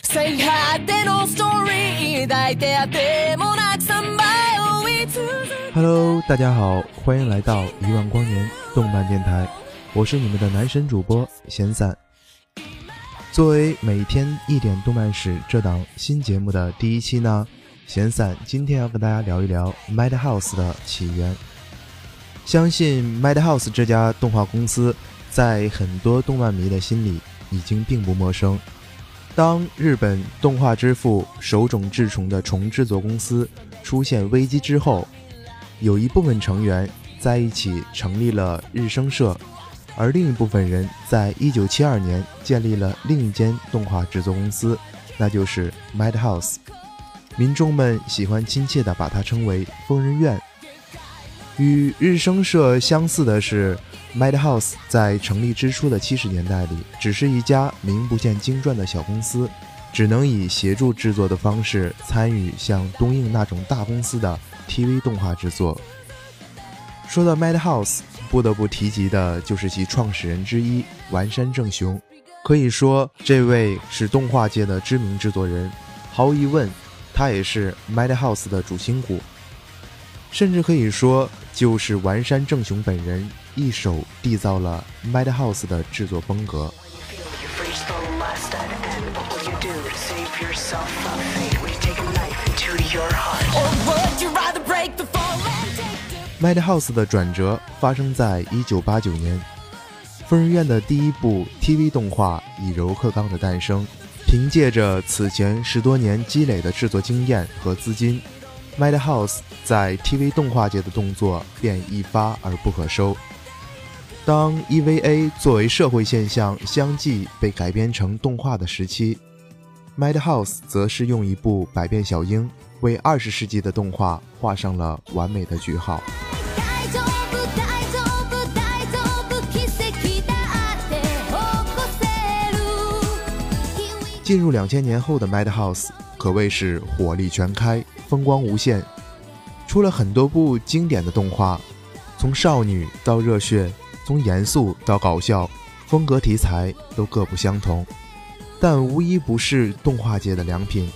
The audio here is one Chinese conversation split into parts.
最果てのストーリー抱いてあってもなく3倍追い続け Hello，大家好，欢迎来到一万光年动漫电台，我是你们的男神主播闲散。作为每天一点动漫史这档新节目的第一期呢，闲散今天要跟大家聊一聊 Madhouse 的起源。相信 Madhouse 这家动画公司在很多动漫迷的心里已经并不陌生。 当日本动画之父手冢治虫的虫制作公司出现危机之后，有一部分成员在一起成立了日升社，而另一部分人在一九七二年建立了另一间动画制作公司，那就是 Madhouse。民众们喜欢亲切地把它称为“疯人院”。与日升社相似的是，Madhouse 在成立之初的七十年代里，只是一家名不见经传的小公司，只能以协助制作的方式参与像东映那种大公司的 TV 动画制作。说到 Madhouse，不得不提及的就是其创始人之一丸山正雄。可以说，这位是动画界的知名制作人，毫无疑问，他也是 Madhouse 的主心骨。甚至可以说，就是丸山正雄本人一手缔造了 madhouse 的制作风格。Madhouse 的转折发生在一九八九年疯人院的第一部 tv 动画以柔克刚的诞生凭借着此前十多年积累的制作经验和资金 ，Madhouse 在 TV 动画界的动作便一发而不可收。当 EVA 作为社会现象相继被改编成动画的时期，Madhouse 则是用一部《百变小樱》为二十世纪的动画画上了完美的句号。大丈夫大丈夫大丈夫奇跡だって起こせる进入两千年后的 Madhouse 可谓是火力全开，风光无限，出了很多部经典的动画，从少女到热血，从严肃到搞笑，风格题材都各不相同，但无一不是动画界的良品。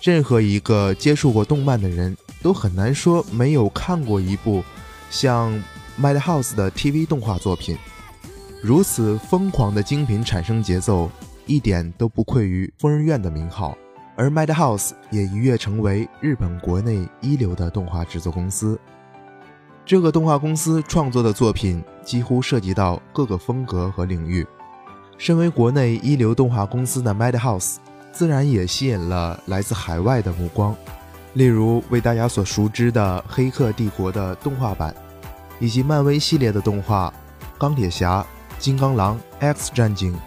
任何一个接触过动漫的人都很难说没有看过一部像 Madhouse 的 TV 动画作品。如此疯狂的精品产生节奏，一点都不愧于疯人院的名号。而 Madhouse 也一跃成为日本国内一流的动画制作公司。这个动画公司创作的作品几乎涉及到各个风格和领域。身为国内一流动画公司的 Madhouse，自然也吸引了来自海外的目光，例如为大家所熟知的《黑客帝国》的动画版，以及漫威系列的动画《钢铁侠》《金刚狼》《X 战警》《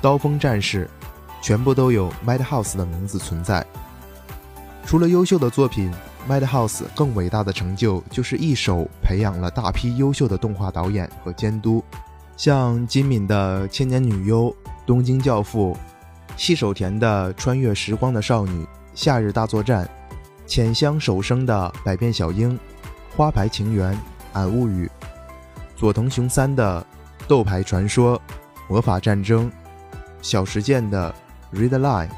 刀锋战士》，全部都有 Madhouse 的名字存在。除了优秀的作品，Madhouse 更伟大的成就就是一手培养了大批优秀的动画导演和监督，像金敏的《千年女优》《东京教父》，细手田的《穿越时光的少女》《夏日大作战》，浅香守生的《百变小樱》，《花牌情缘》《俺物语》，佐藤雄三的《斗牌传说》《魔法战争》，小石健的《Read Line》。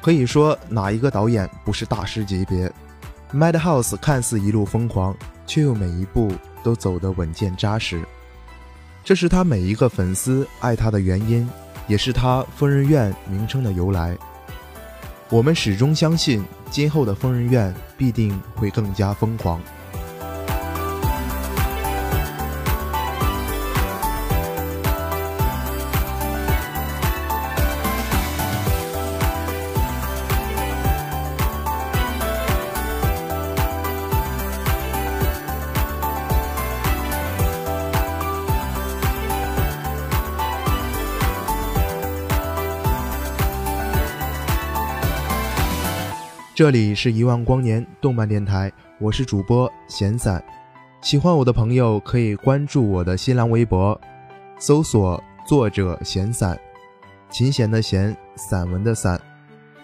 可以说，哪一个导演不是大师级别？Madhouse 看似一路疯狂，却又每一步都走得稳健扎实。这是他每一个粉丝爱他的原因，也是他疯人院名称的由来。我们始终相信，今后的疯人院必定会更加疯狂。这里是一万光年动漫电台，我是主播闲散。喜欢我的朋友可以关注我的新浪微博，搜索作者闲散，琴弦的弦，散文的散。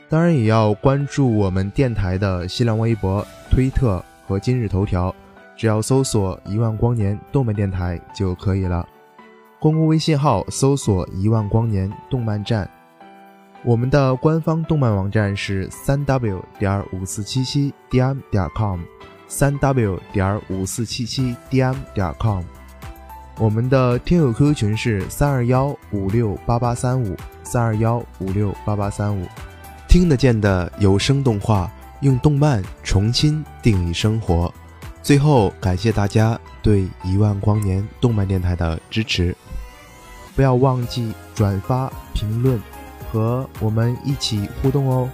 当然也要关注我们电台的新浪微博、推特和今日头条，只要搜索“一万光年动漫电台”就可以了。公共微信号搜索“一万光年动漫站”。我们的官方动漫网站是三 w 点五四七七 dm 点 com，三 w 点五四七七 dm 点 com。我们的听友 QQ 群是三二幺五六八八三五三二幺五六八八三五。听得见的有声动画，用动漫重新定义生活。最后，感谢大家对一万光年动漫电台的支持，不要忘记转发、评论和我们一起互动哦。